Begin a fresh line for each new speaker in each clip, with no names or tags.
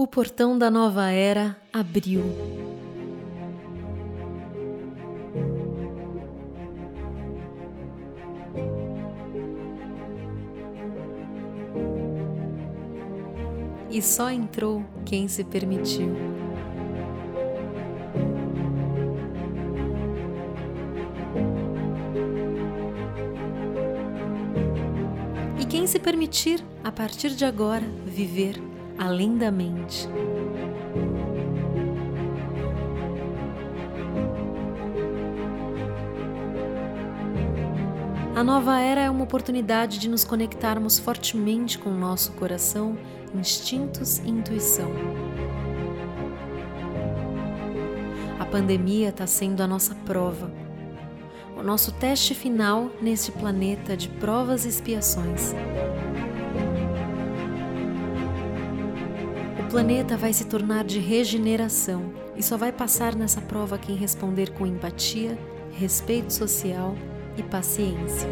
O portão da nova era abriu. E só entrou quem se permitiu. E quem se permitir, a partir de agora, viver além da mente. A nova era é uma oportunidade de nos conectarmos fortemente com o nosso coração, instintos e intuição. A pandemia está sendo a nossa prova, o nosso teste final neste planeta de provas e expiações. O planeta vai se tornar de regeneração e só vai passar nessa prova quem responder com empatia, respeito social e paciência.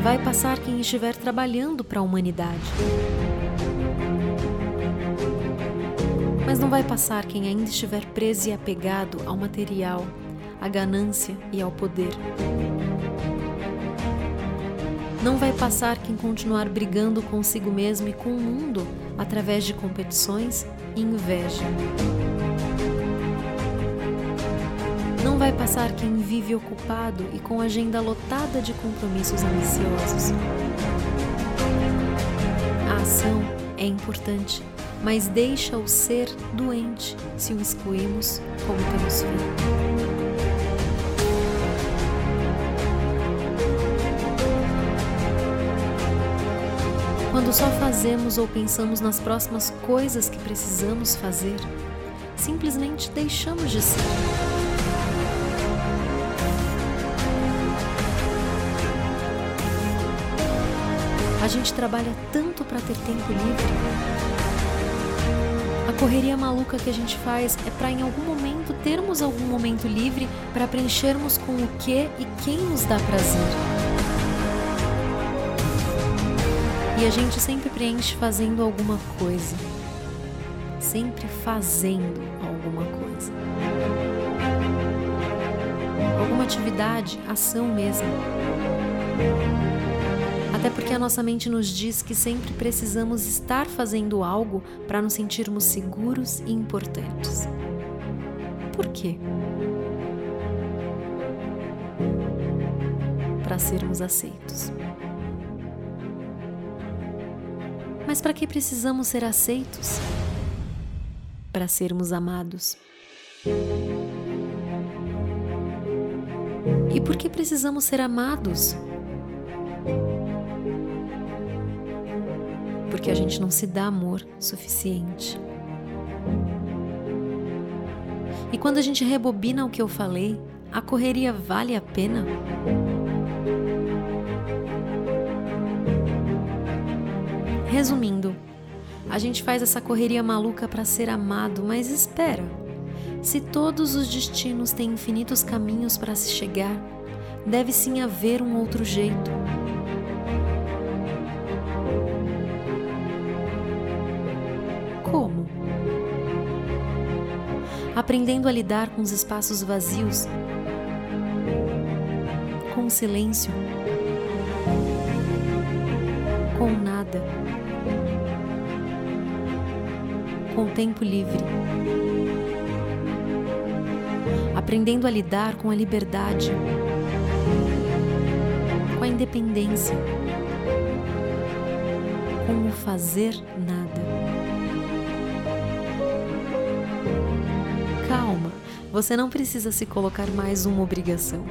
Vai passar quem estiver trabalhando para a humanidade. Mas não vai passar quem ainda estiver preso e apegado ao material, à ganância e ao poder. Não vai passar quem continuar brigando consigo mesmo e com o mundo através de competições e inveja. Não vai passar quem vive ocupado e com agenda lotada de compromissos ambiciosos. A ação é importante, mas deixa o ser doente se o excluímos como temos feito. Quando só fazemos ou pensamos nas próximas coisas que precisamos fazer, simplesmente deixamos de ser. A gente trabalha tanto para ter tempo livre. A correria maluca que a gente faz é para em algum momento termos algum momento livre para preenchermos com o que e quem nos dá prazer. E a gente sempre preenche fazendo alguma coisa. Sempre fazendo alguma coisa. Alguma atividade, ação mesmo. Até porque a nossa mente nos diz que sempre precisamos estar fazendo algo para nos sentirmos seguros e importantes. Por quê? Para sermos aceitos. Mas para que precisamos ser aceitos? Para sermos amados. E por que precisamos ser amados? Porque a gente não se dá amor suficiente. E quando a gente rebobina o que eu falei, a correria vale a pena? Resumindo, a gente faz essa correria maluca para ser amado, mas espera. Se todos os destinos têm infinitos caminhos para se chegar, deve sim haver um outro jeito. Como? Aprendendo a lidar com os espaços vazios, com o silêncio, com nada com o tempo livre, aprendendo a lidar com a liberdade, com a independência, com o fazer nada. Calma, você não precisa se colocar mais uma obrigação.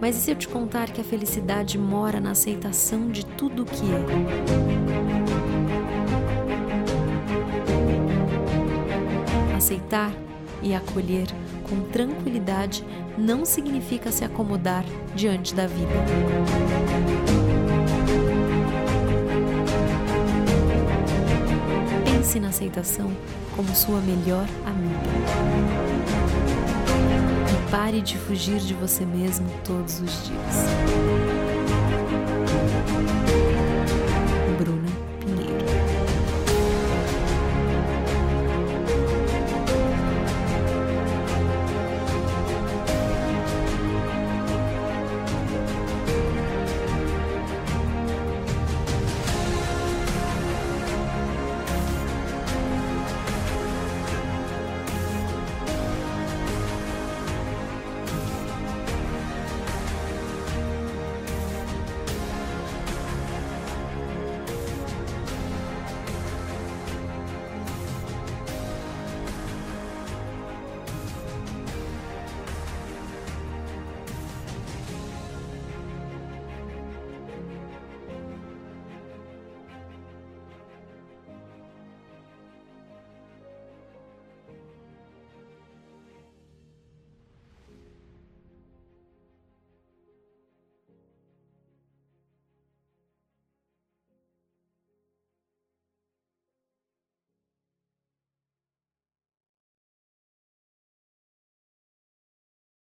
Mas e se eu te contar que a felicidade mora na aceitação de tudo o que é? Aceitar e acolher com tranquilidade não significa se acomodar diante da vida. Pense na aceitação como sua melhor amiga. E pare de fugir de você mesmo todos os dias.